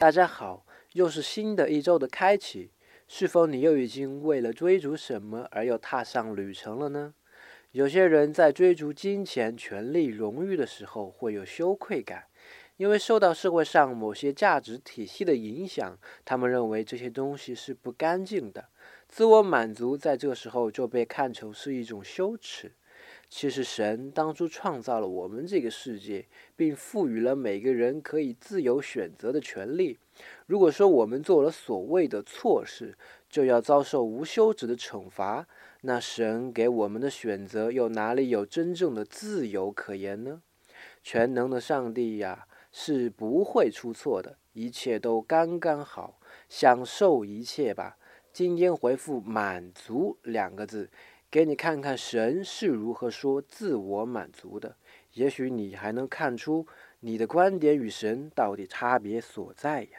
大家好，又是新的一周的开启。是否你又已经为了追逐什么而又踏上旅程了呢？有些人在追逐金钱、权力、荣誉的时候会有羞愧感，因为受到社会上某些价值体系的影响，他们认为这些东西是不干净的。自我满足在这时候就被看成是一种羞耻。其实，神当初创造了我们这个世界，并赋予了每个人可以自由选择的权利。如果说我们做了所谓的错事，就要遭受无休止的惩罚，那神给我们的选择又哪里有真正的自由可言呢？全能的上帝呀，是不会出错的，一切都刚刚好，享受一切吧。今天回复“满足”两个字。给你看看神是如何说自我满足的，也许你还能看出你的观点与神到底差别所在呀。